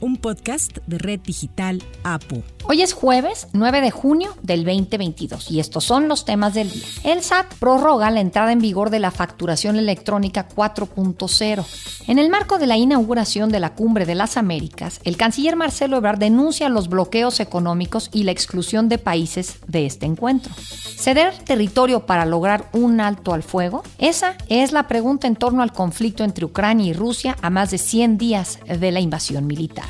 un podcast de Red Digital APU. Hoy es jueves 9 de junio del 2022 y estos son los temas del día. El SAT prorroga la entrada en vigor de la facturación electrónica 4.0. En el marco de la inauguración de la Cumbre de las Américas, el canciller Marcelo Ebrard denuncia los bloqueos económicos y la exclusión de países de este encuentro. ¿Ceder territorio para lograr un alto al fuego? Esa es la pregunta en torno al conflicto entre Ucrania y Rusia a más de 100 días de la invasión militar.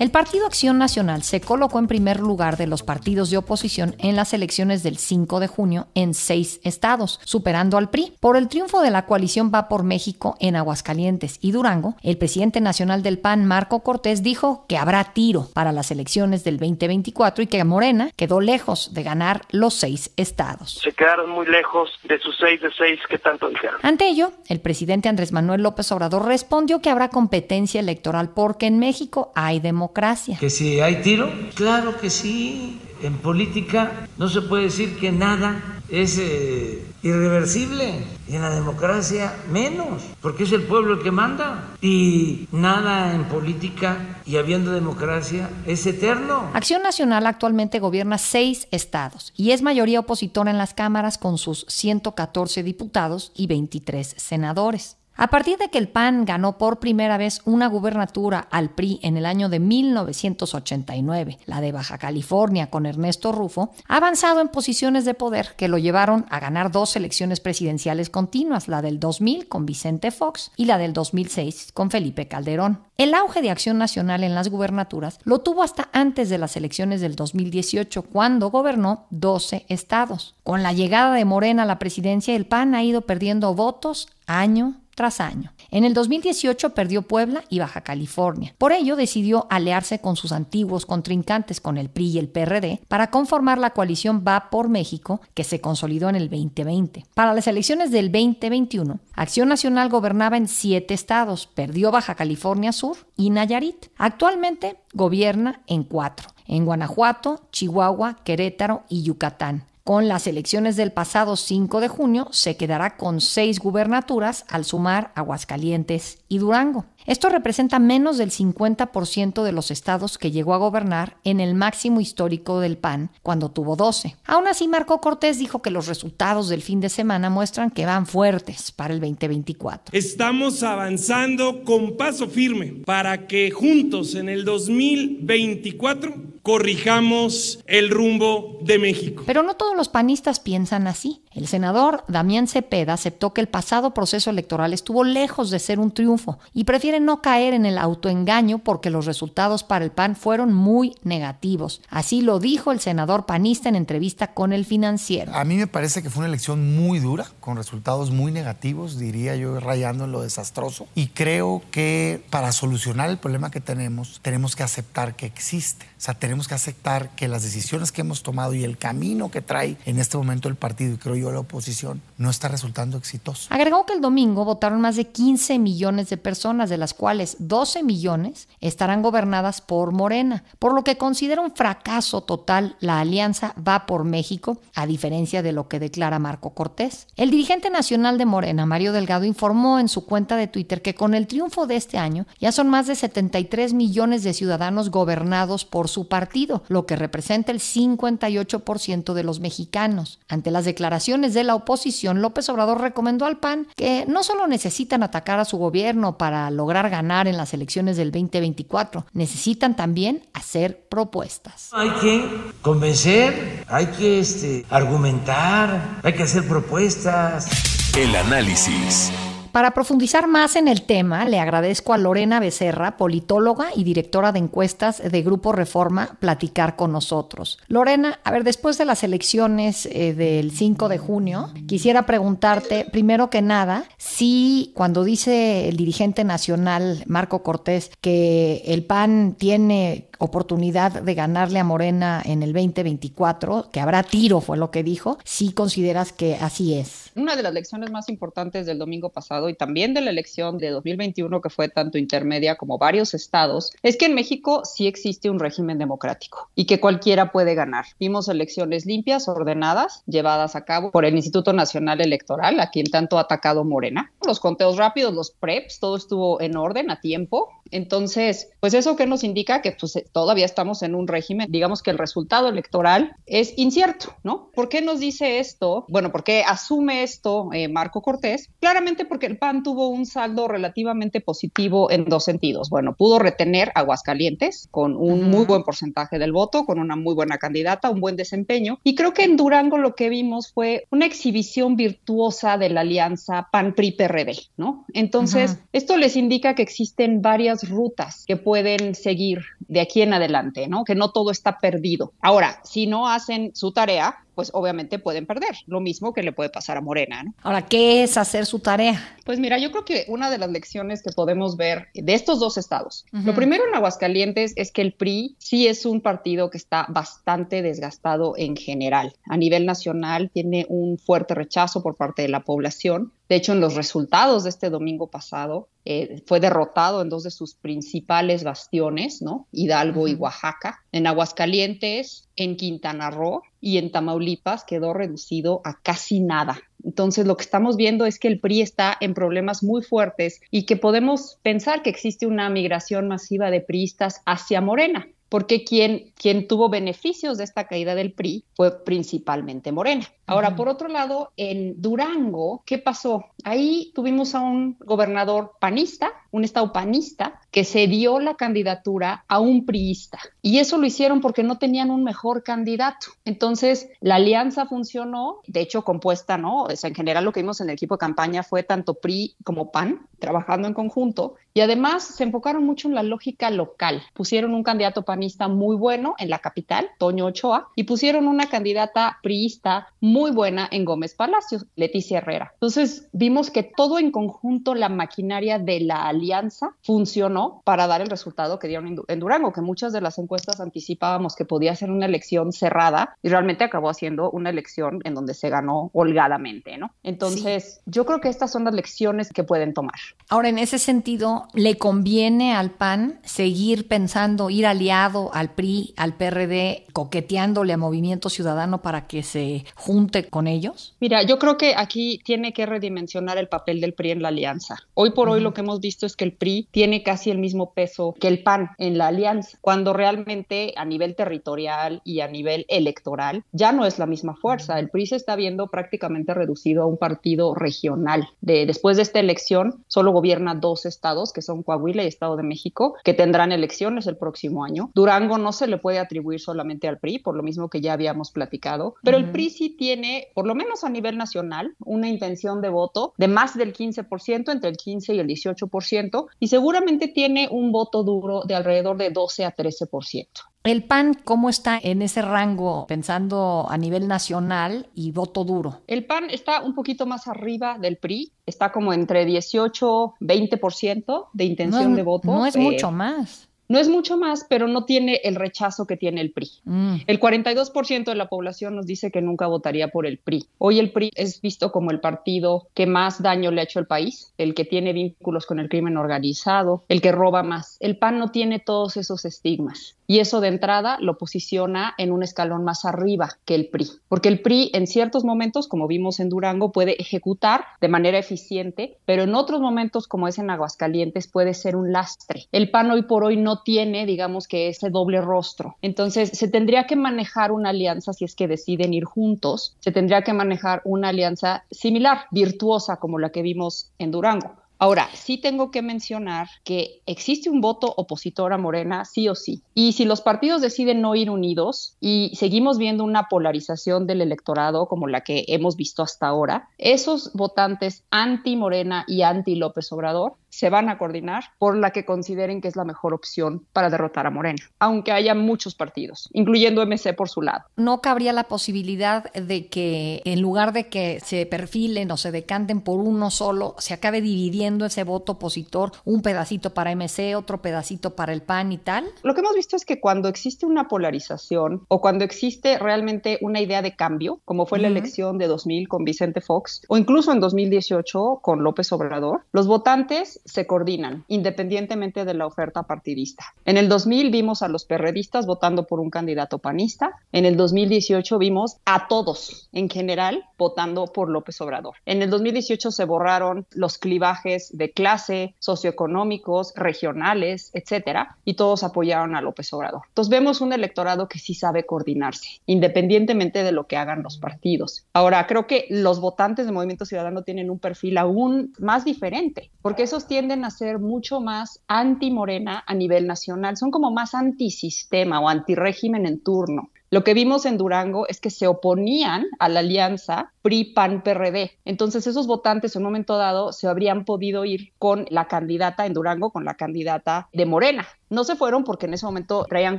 El Partido Acción Nacional se colocó en primer lugar de los partidos de oposición en las elecciones del 5 de junio en seis estados, superando al PRI. Por el triunfo de la coalición Va por México en Aguascalientes y Durango, el presidente nacional del PAN, Marco Cortés, dijo que habrá tiro para las elecciones del 2024 y que Morena quedó lejos de ganar los seis estados. Se quedaron muy lejos de sus seis de seis que tanto dijeron. Ante ello, el presidente Andrés Manuel López Obrador respondió que habrá competencia electoral porque en México hay democracia ¿Que si hay tiro? Claro que sí. En política no se puede decir que nada es eh, irreversible y en la democracia menos, porque es el pueblo el que manda y nada en política y habiendo democracia es eterno. Acción Nacional actualmente gobierna seis estados y es mayoría opositora en las cámaras con sus 114 diputados y 23 senadores. A partir de que el PAN ganó por primera vez una gubernatura al PRI en el año de 1989, la de Baja California con Ernesto Rufo, ha avanzado en posiciones de poder que lo llevaron a ganar dos elecciones presidenciales continuas, la del 2000 con Vicente Fox y la del 2006 con Felipe Calderón. El auge de acción nacional en las gubernaturas lo tuvo hasta antes de las elecciones del 2018, cuando gobernó 12 estados. Con la llegada de Morena a la presidencia, el PAN ha ido perdiendo votos año tras año. En el 2018 perdió Puebla y Baja California. Por ello decidió aliarse con sus antiguos contrincantes, con el PRI y el PRD, para conformar la coalición Va por México, que se consolidó en el 2020. Para las elecciones del 2021, Acción Nacional gobernaba en siete estados, perdió Baja California Sur y Nayarit. Actualmente gobierna en cuatro, en Guanajuato, Chihuahua, Querétaro y Yucatán. Con las elecciones del pasado 5 de junio se quedará con seis gubernaturas al sumar Aguascalientes y Durango. Esto representa menos del 50% de los estados que llegó a gobernar en el máximo histórico del PAN cuando tuvo 12. Aún así, Marco Cortés dijo que los resultados del fin de semana muestran que van fuertes para el 2024. Estamos avanzando con paso firme para que juntos en el 2024 corrijamos el rumbo de México. Pero no todos los panistas piensan así. El senador Damián Cepeda aceptó que el pasado proceso electoral estuvo lejos de ser un triunfo y prefiere no caer en el autoengaño porque los resultados para el PAN fueron muy negativos. Así lo dijo el senador panista en entrevista con el financiero. A mí me parece que fue una elección muy dura, con resultados muy negativos, diría yo, rayando en lo desastroso. Y creo que para solucionar el problema que tenemos, tenemos que aceptar que existe. O sea, tenemos que aceptar que las decisiones que hemos tomado y el camino que trae en este momento el partido, y creo yo la oposición, no está resultando exitoso. Agregó que el domingo votaron más de 15 millones de personas, de las cuales 12 millones estarán gobernadas por Morena, por lo que considera un fracaso total la alianza Va por México, a diferencia de lo que declara Marco Cortés. El dirigente nacional de Morena, Mario Delgado, informó en su cuenta de Twitter que con el triunfo de este año ya son más de 73 millones de ciudadanos gobernados por su partido, lo que representa el 58% de los mexicanos. Ante las declaraciones de la oposición, López Obrador recomendó al PAN que no solo necesitan atacar a su gobierno para lograr ganar en las elecciones del 2024, necesitan también hacer propuestas. Hay que convencer, hay que este, argumentar, hay que hacer propuestas. El análisis. Para profundizar más en el tema, le agradezco a Lorena Becerra, politóloga y directora de encuestas de Grupo Reforma, platicar con nosotros. Lorena, a ver, después de las elecciones eh, del 5 de junio, quisiera preguntarte, primero que nada, si cuando dice el dirigente nacional Marco Cortés que el PAN tiene oportunidad de ganarle a Morena en el 2024, que habrá tiro, fue lo que dijo, si consideras que así es. Una de las lecciones más importantes del domingo pasado y también de la elección de 2021, que fue tanto intermedia como varios estados, es que en México sí existe un régimen democrático y que cualquiera puede ganar. Vimos elecciones limpias, ordenadas, llevadas a cabo por el Instituto Nacional Electoral, a quien tanto ha atacado Morena. Los conteos rápidos, los PREPs, todo estuvo en orden, a tiempo. Entonces, pues eso que nos indica que pues, todavía estamos en un régimen, digamos que el resultado electoral es incierto, ¿no? ¿Por qué nos dice esto? Bueno, ¿por qué asume esto eh, Marco Cortés? Claramente porque el PAN tuvo un saldo relativamente positivo en dos sentidos. Bueno, pudo retener Aguascalientes con un muy buen porcentaje del voto, con una muy buena candidata, un buen desempeño. Y creo que en Durango lo que vimos fue una exhibición virtuosa de la alianza PAN-PRI-PRD, ¿no? Entonces, esto les indica que existen varias rutas que pueden seguir de aquí en adelante, ¿no? Que no todo está perdido. Ahora, si no hacen su tarea, pues obviamente pueden perder, lo mismo que le puede pasar a Morena. ¿no? Ahora, ¿qué es hacer su tarea? Pues mira, yo creo que una de las lecciones que podemos ver de estos dos estados, lo primero en Aguascalientes es que el PRI sí es un partido que está bastante desgastado en general. A nivel nacional tiene un fuerte rechazo por parte de la población. De hecho, en los resultados de este domingo pasado, eh, fue derrotado en dos de sus principales bastiones, ¿no? Hidalgo y Oaxaca. En Aguascalientes, en Quintana Roo y en Tamaulipas quedó reducido a casi nada. Entonces, lo que estamos viendo es que el PRI está en problemas muy fuertes y que podemos pensar que existe una migración masiva de priistas hacia Morena porque quien, quien tuvo beneficios de esta caída del PRI fue principalmente Morena. Ahora, por otro lado, en Durango, ¿qué pasó? Ahí tuvimos a un gobernador panista, un estado panista, que se dio la candidatura a un priista. Y eso lo hicieron porque no tenían un mejor candidato. Entonces, la alianza funcionó, de hecho, compuesta, ¿no? O sea, en general lo que vimos en el equipo de campaña fue tanto PRI como PAN trabajando en conjunto. Y además se enfocaron mucho en la lógica local. Pusieron un candidato panista muy bueno en la capital, Toño Ochoa, y pusieron una candidata priista muy buena en Gómez Palacios, Leticia Herrera. Entonces, vimos que todo en conjunto, la maquinaria de la alianza funcionó para dar el resultado que dieron en Durango, que muchas de las encuestas anticipábamos que podía ser una elección cerrada y realmente acabó siendo una elección en donde se ganó holgadamente, ¿no? Entonces, yo creo que estas son las lecciones que pueden tomar. Ahora, en ese sentido, ¿le conviene al PAN seguir pensando ir aliado al PRI, al PRD, coqueteándole a Movimiento Ciudadano para que se junte con ellos? Mira, yo creo que aquí tiene que redimensionar el papel del PRI en la alianza. Hoy por hoy lo que hemos visto es que el PRI tiene casi el mismo peso que el PAN en la alianza, cuando realmente a nivel territorial y a nivel electoral ya no es la misma fuerza. El PRI se está viendo prácticamente reducido a un partido regional. De, después de esta elección, solo gobierna dos estados, que son Coahuila y Estado de México, que tendrán elecciones el próximo año. Durango no se le puede atribuir solamente al PRI, por lo mismo que ya habíamos platicado, pero el PRI sí tiene, por lo menos a nivel nacional, una intención de voto de más del 15%, entre el 15 y el 18%, y seguramente tiene un voto duro de alrededor de 12 a 13%. ¿El PAN cómo está en ese rango pensando a nivel nacional y voto duro? El PAN está un poquito más arriba del PRI, está como entre 18, 20% de intención de voto. No es mucho más. No es mucho más, pero no tiene el rechazo que tiene el PRI. Mm. El 42% de la población nos dice que nunca votaría por el PRI. Hoy el PRI es visto como el partido que más daño le ha hecho al país, el que tiene vínculos con el crimen organizado, el que roba más. El PAN no tiene todos esos estigmas. Y eso de entrada lo posiciona en un escalón más arriba que el PRI. Porque el PRI en ciertos momentos, como vimos en Durango, puede ejecutar de manera eficiente, pero en otros momentos, como es en Aguascalientes, puede ser un lastre. El PAN hoy por hoy no tiene, digamos que ese doble rostro. Entonces, se tendría que manejar una alianza si es que deciden ir juntos, se tendría que manejar una alianza similar, virtuosa como la que vimos en Durango. Ahora, sí tengo que mencionar que existe un voto opositor a Morena, sí o sí. Y si los partidos deciden no ir unidos y seguimos viendo una polarización del electorado como la que hemos visto hasta ahora, esos votantes anti-Morena y anti-López Obrador se van a coordinar por la que consideren que es la mejor opción para derrotar a Morena, aunque haya muchos partidos, incluyendo MC por su lado. ¿No cabría la posibilidad de que en lugar de que se perfilen o se decanten por uno solo, se acabe dividiendo ese voto opositor, un pedacito para MC, otro pedacito para el PAN y tal? Lo que hemos visto es que cuando existe una polarización o cuando existe realmente una idea de cambio, como fue la elección de 2000 con Vicente Fox o incluso en 2018 con López Obrador, los votantes se coordinan independientemente de la oferta partidista. En el 2000 vimos a los perredistas votando por un candidato panista, en el 2018 vimos a todos en general votando por López Obrador. En el 2018 se borraron los clivajes de clase, socioeconómicos, regionales, etcétera, y todos apoyaron a López Obrador. Entonces vemos un electorado que sí sabe coordinarse, independientemente de lo que hagan los partidos. Ahora, creo que los votantes de Movimiento Ciudadano tienen un perfil aún más diferente, porque esos tienden a ser mucho más anti-morena a nivel nacional, son como más antisistema o antirégimen en turno. Lo que vimos en Durango es que se oponían a la alianza PRI-PAN-PRD. Entonces esos votantes en un momento dado se habrían podido ir con la candidata en Durango, con la candidata de Morena. No se fueron porque en ese momento traían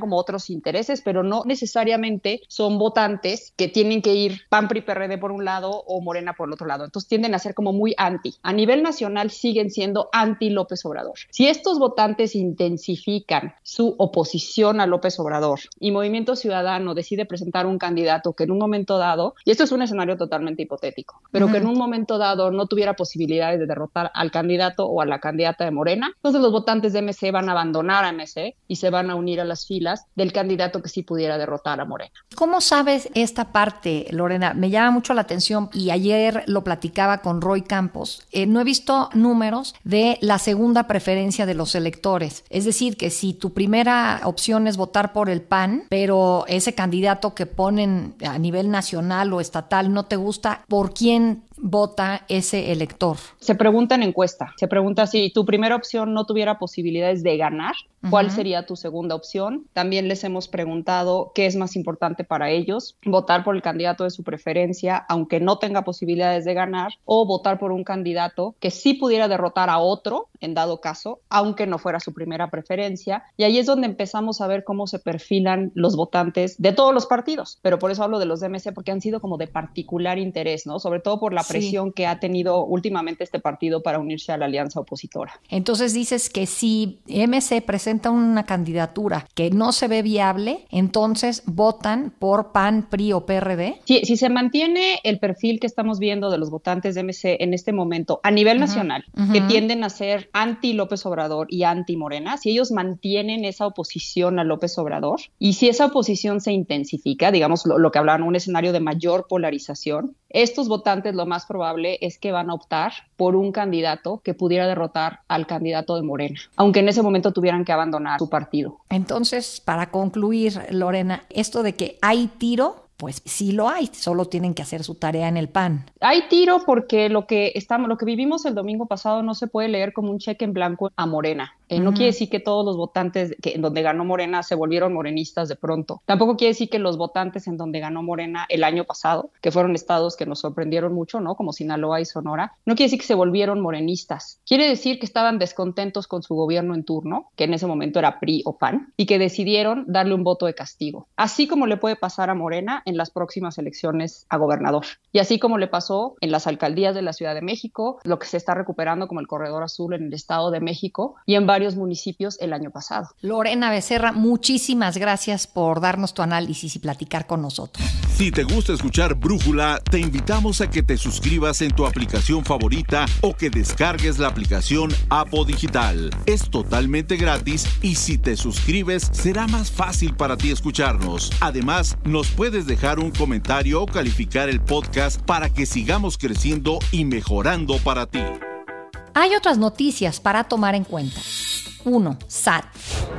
como otros intereses, pero no necesariamente son votantes que tienen que ir PAN, PRI, PRD por un lado o Morena por el otro lado. Entonces tienden a ser como muy anti. A nivel nacional siguen siendo anti López Obrador. Si estos votantes intensifican su oposición a López Obrador y Movimiento Ciudadano decide presentar un candidato que en un momento dado, y esto es un escenario totalmente hipotético, pero que en un momento dado no tuviera posibilidades de derrotar al candidato o a la candidata de Morena, entonces los votantes de MC van a abandonar a MC y se van a unir a las filas del candidato que sí pudiera derrotar a Morena. ¿Cómo sabes esta parte, Lorena? Me llama mucho la atención y ayer lo platicaba con Roy Campos. Eh, no he visto números de la segunda preferencia de los electores. Es decir, que si tu primera opción es votar por el PAN, pero ese candidato que ponen a nivel nacional o estatal no te gusta, ¿por quién vota ese elector? Se pregunta en encuesta, se pregunta si tu primera opción no tuviera posibilidades de ganar, ¿cuál sería tu segunda opción? También les hemos preguntado qué es más importante para ellos, votar por el candidato de su preferencia, aunque no tenga posibilidades de ganar, o votar por un candidato que sí pudiera derrotar a otro, en dado caso, aunque no fuera su primera preferencia. Y ahí es donde empezamos a ver cómo se perfilan los votantes de todos los partidos, pero por eso hablo de los DMC, porque han sido como de particular interés, ¿no? Sobre todo por la presión que ha tenido últimamente este partido para unirse a la alianza opositora. Entonces dices que si MC presenta una candidatura que no se ve viable, entonces votan por PAN, PRI o PRD. Si, si se mantiene el perfil que estamos viendo de los votantes de MC en este momento a nivel nacional, que tienden a ser anti López Obrador y anti Morena, si ellos mantienen esa oposición a López Obrador y si esa oposición se intensifica, digamos lo, lo que hablaban, un escenario de mayor polarización, estos votantes lo más probable es que van a optar por un candidato que pudiera derrotar al candidato de Morena, aunque en ese momento tuvieran que abandonar su partido. Entonces, para concluir, Lorena, esto de que hay tiro pues sí lo hay, solo tienen que hacer su tarea en el PAN. Hay tiro porque lo que estamos, lo que vivimos el domingo pasado no se puede leer como un cheque en blanco a Morena. Eh, no quiere decir que todos los votantes que en donde ganó Morena se volvieron morenistas de pronto. Tampoco quiere decir que los votantes en donde ganó Morena el año pasado, que fueron estados que nos sorprendieron mucho, ¿no? Como Sinaloa y Sonora, no quiere decir que se volvieron morenistas. Quiere decir que estaban descontentos con su gobierno en turno, que en ese momento era PRI o PAN, y que decidieron darle un voto de castigo. Así como le puede pasar a Morena en las próximas elecciones a gobernador. Y así como le pasó en las alcaldías de la Ciudad de México, lo que se está recuperando como el Corredor Azul en el Estado de México y en varios municipios el año pasado. Lorena Becerra, muchísimas gracias por darnos tu análisis y platicar con nosotros. Si te gusta escuchar Brújula, te invitamos a que te suscribas en tu aplicación favorita o que descargues la aplicación Apo Digital. Es totalmente gratis y si te suscribes será más fácil para ti escucharnos. Además, nos puedes dejar un comentario o calificar el podcast para que sigamos creciendo y mejorando para ti. Hay otras noticias para tomar en cuenta. 1. SAT.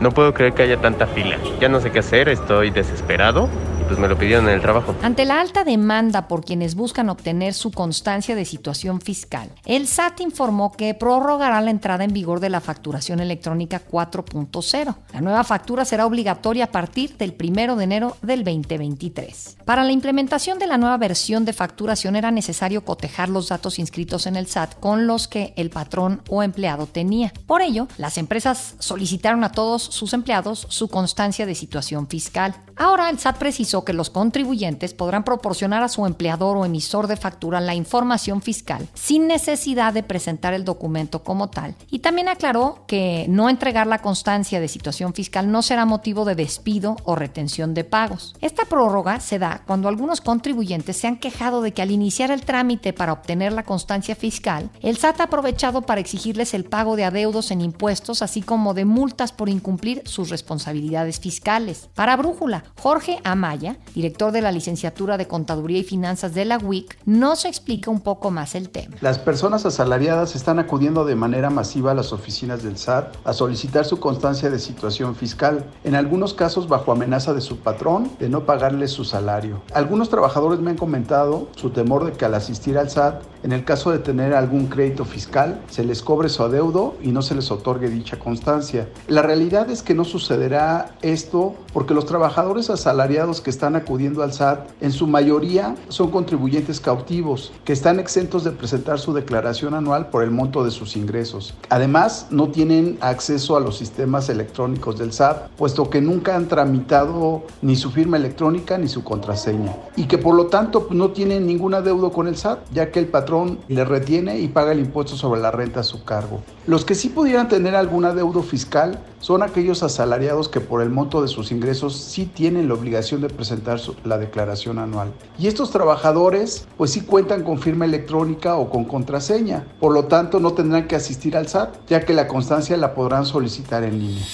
No puedo creer que haya tanta fila. Ya no sé qué hacer, estoy desesperado pues me lo pidieron en el trabajo. Ante la alta demanda por quienes buscan obtener su constancia de situación fiscal, el SAT informó que prorrogará la entrada en vigor de la facturación electrónica 4.0. La nueva factura será obligatoria a partir del 1 de enero del 2023. Para la implementación de la nueva versión de facturación era necesario cotejar los datos inscritos en el SAT con los que el patrón o empleado tenía. Por ello, las empresas solicitaron a todos sus empleados su constancia de situación fiscal. Ahora el SAT precisó que los contribuyentes podrán proporcionar a su empleador o emisor de factura la información fiscal sin necesidad de presentar el documento como tal. Y también aclaró que no entregar la constancia de situación fiscal no será motivo de despido o retención de pagos. Esta prórroga se da cuando algunos contribuyentes se han quejado de que al iniciar el trámite para obtener la constancia fiscal, el SAT ha aprovechado para exigirles el pago de adeudos en impuestos, así como de multas por incumplir sus responsabilidades fiscales. Para Brújula, Jorge Amaya, director de la licenciatura de Contaduría y Finanzas de la WIC, nos explica un poco más el tema. Las personas asalariadas están acudiendo de manera masiva a las oficinas del SAT a solicitar su constancia de situación fiscal, en algunos casos bajo amenaza de su patrón de no pagarles su salario. Algunos trabajadores me han comentado su temor de que al asistir al SAT, en el caso de tener algún crédito fiscal, se les cobre su adeudo y no se les otorgue dicha constancia. La realidad es que no sucederá esto porque los trabajadores asalariados que están acudiendo al SAT en su mayoría son contribuyentes cautivos que están exentos de presentar su declaración anual por el monto de sus ingresos. Además, no tienen acceso a los sistemas electrónicos del SAT, puesto que nunca han tramitado ni su firma electrónica ni su contraseña y que por lo tanto no tienen ningún adeudo con el SAT, ya que el patrón le retiene y paga el impuesto sobre la renta a su cargo. Los que sí pudieran tener algún adeudo fiscal son aquellos asalariados que por el monto de sus ingresos sí tienen la obligación de presentar la declaración anual. Y estos trabajadores pues sí cuentan con firma electrónica o con contraseña, por lo tanto no tendrán que asistir al SAT, ya que la constancia la podrán solicitar en línea.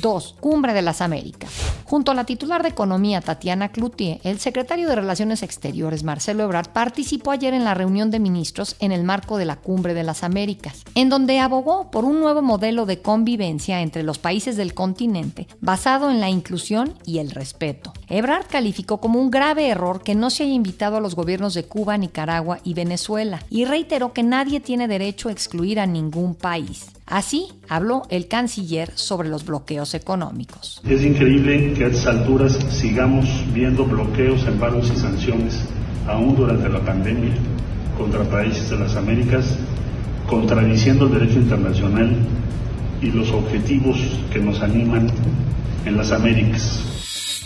2. Cumbre de las Américas. Junto a la titular de Economía Tatiana Cloutier, el secretario de Relaciones Exteriores Marcelo Ebrard participó ayer en la reunión de ministros en el marco de la Cumbre de las Américas, en donde abogó por un nuevo modelo de convivencia entre los países del continente basado en la inclusión y el respeto. Ebrard calificó como un grave error que no se haya invitado a los gobiernos de Cuba, Nicaragua y Venezuela y reiteró que nadie tiene derecho a excluir a ningún país. Así habló el canciller sobre los bloqueos económicos. Es increíble que a estas alturas sigamos viendo bloqueos, embargos y sanciones, aún durante la pandemia, contra países de las Américas, contradiciendo el derecho internacional y los objetivos que nos animan en las Américas.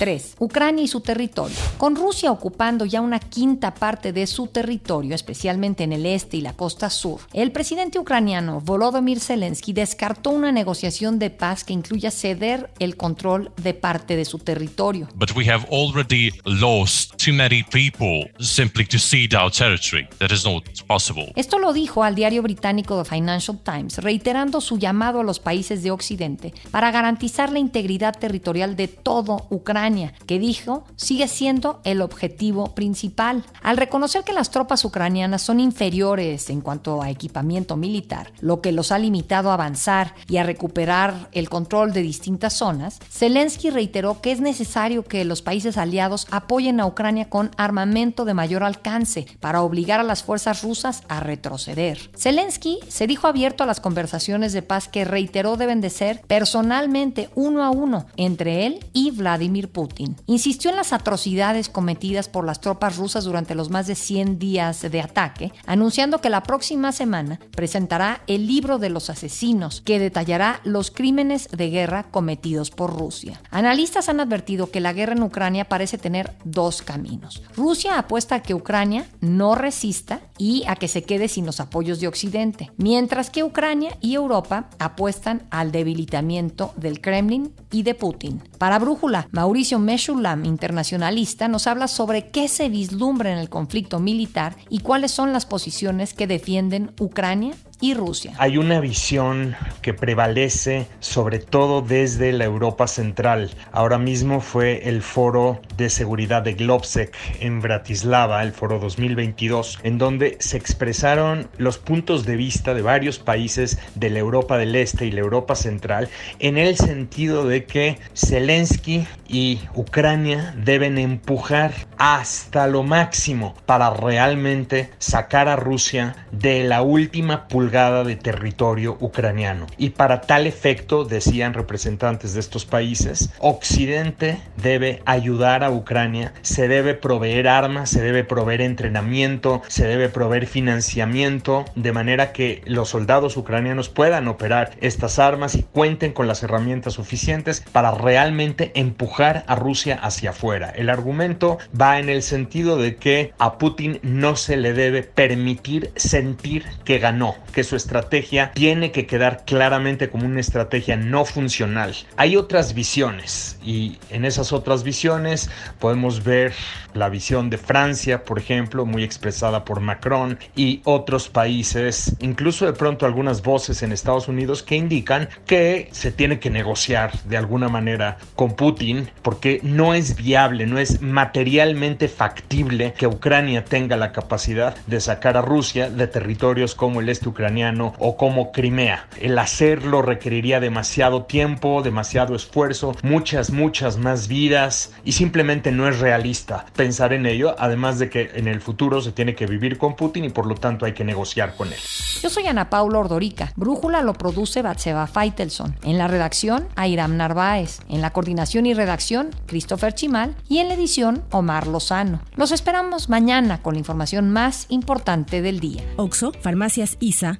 3. Ucrania y su territorio. Con Rusia ocupando ya una quinta parte de su territorio, especialmente en el este y la costa sur, el presidente ucraniano Volodymyr Zelensky descartó una negociación de paz que incluya ceder el control de parte de su territorio. But we have already lost too many people simply to cede our territory. That is not possible. Esto lo dijo al diario británico The Financial Times, reiterando su llamado a los países de Occidente para garantizar la integridad territorial de todo Ucrania que dijo sigue siendo el objetivo principal. Al reconocer que las tropas ucranianas son inferiores en cuanto a equipamiento militar, lo que los ha limitado a avanzar y a recuperar el control de distintas zonas, Zelensky reiteró que es necesario que los países aliados apoyen a Ucrania con armamento de mayor alcance para obligar a las fuerzas rusas a retroceder. Zelensky se dijo abierto a las conversaciones de paz que reiteró deben de ser personalmente uno a uno entre él y Vladimir Putin. Insistió en las atrocidades cometidas por las tropas rusas durante los más de 100 días de ataque, anunciando que la próxima semana presentará el libro de los asesinos, que detallará los crímenes de guerra cometidos por Rusia. Analistas han advertido que la guerra en Ucrania parece tener dos caminos. Rusia apuesta a que Ucrania no resista y a que se quede sin los apoyos de Occidente, mientras que Ucrania y Europa apuestan al debilitamiento del Kremlin y de Putin. Para Brújula, Mauricio Meshulam, internacionalista, nos habla sobre qué se vislumbra en el conflicto militar y cuáles son las posiciones que defienden Ucrania Rusia. Hay una visión que prevalece sobre todo desde la Europa Central. Ahora mismo fue el foro de seguridad de Globsec en Bratislava, el foro 2022, en donde se expresaron los puntos de vista de varios países de la Europa del Este y la Europa Central en el sentido de que Zelensky y Ucrania deben empujar hasta lo máximo para realmente sacar a Rusia de la última pulgada de territorio ucraniano. Y para tal efecto, decían representantes de estos países, Occidente debe ayudar a Ucrania, se debe proveer armas, se debe proveer entrenamiento, se debe proveer financiamiento, de manera que los soldados ucranianos puedan operar estas armas y cuenten con las herramientas suficientes para realmente empujar a Rusia hacia afuera. El argumento va en el sentido de que a Putin no se le debe permitir sentir que ganó, su estrategia tiene que quedar claramente como una estrategia no funcional. Hay otras visiones y en esas otras visiones podemos ver la visión de Francia, por ejemplo, muy expresada por Macron y otros países, incluso de pronto algunas voces en Estados Unidos que indican que se tiene que negociar de alguna manera con Putin porque no es viable, no es materialmente factible que Ucrania tenga la capacidad de sacar a Rusia de territorios como el este ucraniano o como Crimea. El hacerlo requeriría demasiado tiempo, demasiado esfuerzo, muchas, muchas más vidas y simplemente no es realista pensar en ello, además de que en el futuro se tiene que vivir con Putin y por lo tanto hay que negociar con él. Yo soy Ana Paula Ordorica. Brújula lo produce Batseba Feitelson. En la redacción, Airam Narváez. En la coordinación y redacción, Christopher Chimal. Y en la edición, Omar Lozano. Los esperamos mañana con la información más importante del día. Oxo, Farmacias ISA,